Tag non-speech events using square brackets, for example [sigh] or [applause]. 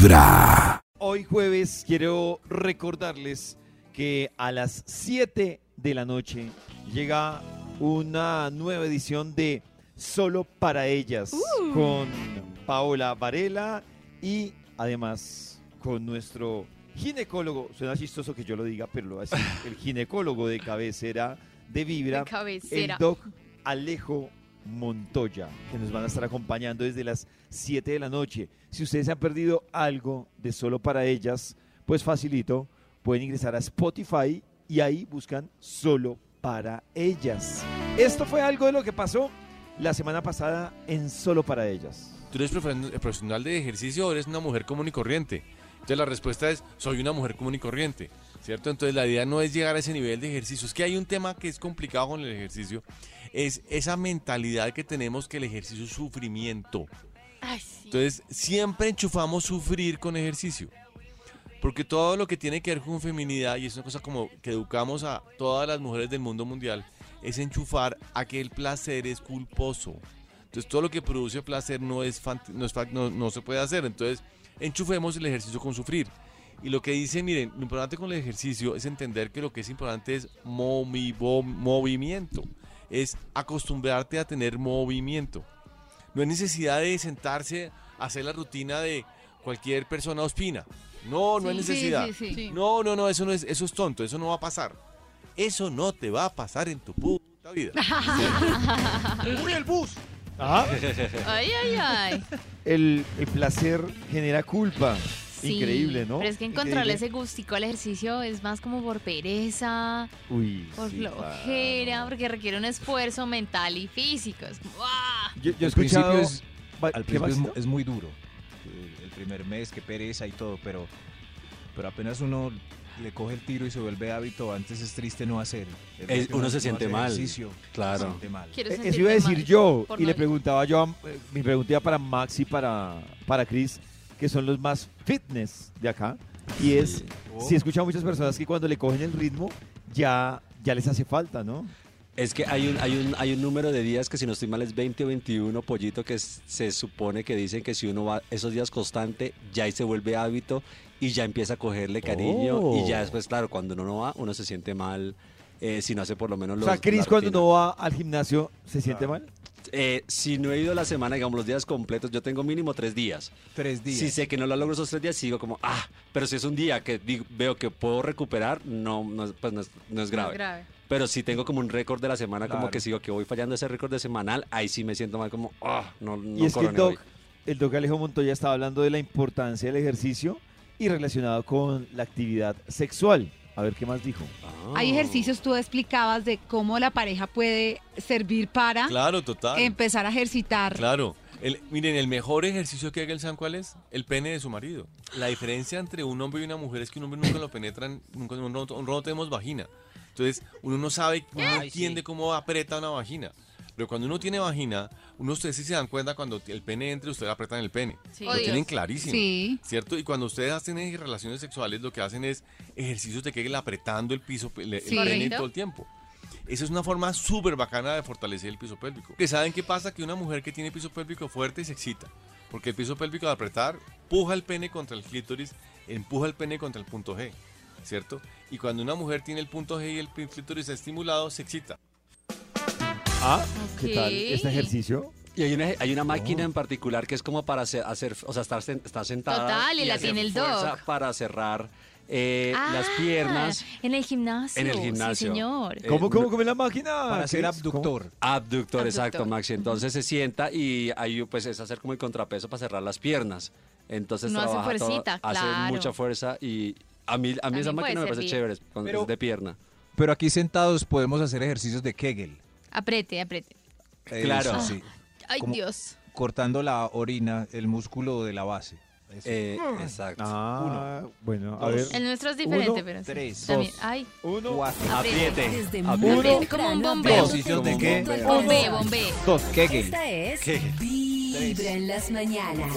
Vibra. Hoy jueves quiero recordarles que a las 7 de la noche llega una nueva edición de Solo para ellas con Paola Varela y además con nuestro ginecólogo, suena chistoso que yo lo diga, pero lo voy a decir, [laughs] el ginecólogo de cabecera de Vibra, De cabecera. el doc Alejo Montoya, que nos van a estar acompañando desde las 7 de la noche. Si ustedes han perdido algo de solo para ellas, pues facilito, pueden ingresar a Spotify y ahí buscan solo para ellas. Esto fue algo de lo que pasó la semana pasada en solo para ellas. ¿Tú eres profe- profesional de ejercicio o eres una mujer común y corriente? Entonces la respuesta es, soy una mujer común y corriente, ¿cierto? Entonces la idea no es llegar a ese nivel de ejercicio. Es que hay un tema que es complicado con el ejercicio, es esa mentalidad que tenemos que el ejercicio es sufrimiento. Ay, sí. Entonces siempre enchufamos sufrir con ejercicio. Porque todo lo que tiene que ver con feminidad, y es una cosa como que educamos a todas las mujeres del mundo mundial, es enchufar a que el placer es culposo. Entonces todo lo que produce placer no, es, no, es no, no se puede hacer. Entonces enchufemos el ejercicio con sufrir. Y lo que dice, miren, lo importante con el ejercicio es entender que lo que es importante es movivo- movimiento. Es acostumbrarte a tener movimiento. No hay necesidad de sentarse a hacer la rutina de cualquier persona ospina. No, no hay Sí, sí, necesidad. sí, sí. Sí. No, no, no, eso no es, eso es tonto, eso no va a pasar. Eso no te va a pasar en tu puta vida. [laughs] ¡Uy, el bus! Ah, Ay, ay, ay. el, el placer genera culpa. Sí, Increíble, ¿no? Pero es que encontrarle ese gustico al ejercicio es más como por pereza, Uy, por sí, flojera, claro. porque requiere un esfuerzo mental y físico. Es como, ¡ah! Yo, yo he Al principio escuchado... es- Al ¿qué principio es, muy duro. El, el primer mes, que pereza y todo, pero, pero apenas uno le coge el tiro y se vuelve hábito, antes es triste no hacer. Es que uno se no siente hace mal. ejercicio, Claro. Se siente mal. Quiero Eh, Eso iba a decir mal yo y no le preguntaba yo, a- eh, mi pregunta para Max y para, para Chris, que son los más fitness de acá. Y es, Oh. si a muchas personas que cuando le cogen el ritmo, ya, ya les hace falta, ¿no? Es que hay un, hay, un, hay un número de días que si no estoy mal es 20 o 21, pollito, que es- se supone que dicen que si uno va esos días constante, ya ahí se vuelve hábito y ya empieza a cogerle cariño. Oh. Y ya después, claro, cuando uno no va, uno se siente mal eh, si no hace por lo menos O los sea, Chris la cuando no va al gimnasio, ¿se siente mal? Eh, si no he ido la semana, digamos, los días completos, yo tengo mínimo tres días. Tres días. Si sé que no lo logro esos tres días, sigo como, ah, pero si es un día que digo- veo que puedo recuperar, no, no, es- pues no es, no es grave. grave. Pero si tengo como un récord de la semana, como que sigo que voy fallando ese récord de semanal, ahí sí me siento mal como, ah, no, no y es que el coroné hoy". doc, el doc Alejo Montoya estaba hablando de la importancia del ejercicio y relacionado con la actividad sexual. A ver qué más dijo. Ah. Hay ejercicios, tú explicabas de cómo la pareja puede servir para Claro, total. empezar a ejercitar. Claro. El- miren, el mejor ejercicio que haga el San, ¿cuál es? El pene de su marido. La diferencia entre un hombre y una mujer es que un hombre nunca lo penetran, nunca, no, no- no tenemos vagina. Entonces, uno no sabe, uno no entiende cómo aprieta una vagina. Pero cuando uno tiene vagina, uno ustedes sí se dan cuenta cuando el pene entra, ustedes apretan el pene. Sí. Lo Oh, tienen Dios. clarísimo. Sí. ¿Cierto? Y cuando ustedes tienen relaciones sexuales, lo que hacen es ejercicios de que apretando el piso, el, el Sí. pene Correcto. todo el tiempo. Esa es una forma súper bacana de fortalecer el piso pélvico. Que saben qué pasa? Que una mujer que tiene piso pélvico fuerte se excita. Porque el piso pélvico al apretar, puja el pene contra el clítoris, empuja el pene contra el punto G. ¿Cierto? Y cuando una mujer tiene el punto G y el clítoris estimulado, se excita. Ah, ¿qué tal este ejercicio? Y hay una, hay una máquina en particular que es como para hacer, hacer o sea, estar, sen- estar sentada. Total, y la hacer tiene el fuerza. Para cerrar eh, las Ah, piernas. En el gimnasio. En el Sí, gimnasio. señor. Eh, ¿Cómo, cómo, cómo es la máquina? Para ser Chris? abductor. Abductor, exacto. Maxi. Entonces se sienta y ahí pues es hacer como el contrapeso para cerrar las piernas. Entonces No hace trabaja todo, fuercita, hace mucha fuerza y a mí, a mí esa También máquina puede me parece servir. chévere, con- Pero- es de pierna. Pero aquí sentados podemos hacer ejercicios de Kegel. Apriete, apriete. Eso Claro. sí. Ay, ¿Cómo? Dios. Cortando la orina, el músculo de la base. Eh, exacto. Ah, bueno, a Dos. ver. El nuestro es diferente, Uno, pero sí. tres, dos. Ay, Uno, Cuatro. Apriete. Desde temprano, como un bombeo. ¿Ejercicios de qué? Corazón. bombé. dos. Kegel. Esta es ¿Qué? Vibra en las mañanas.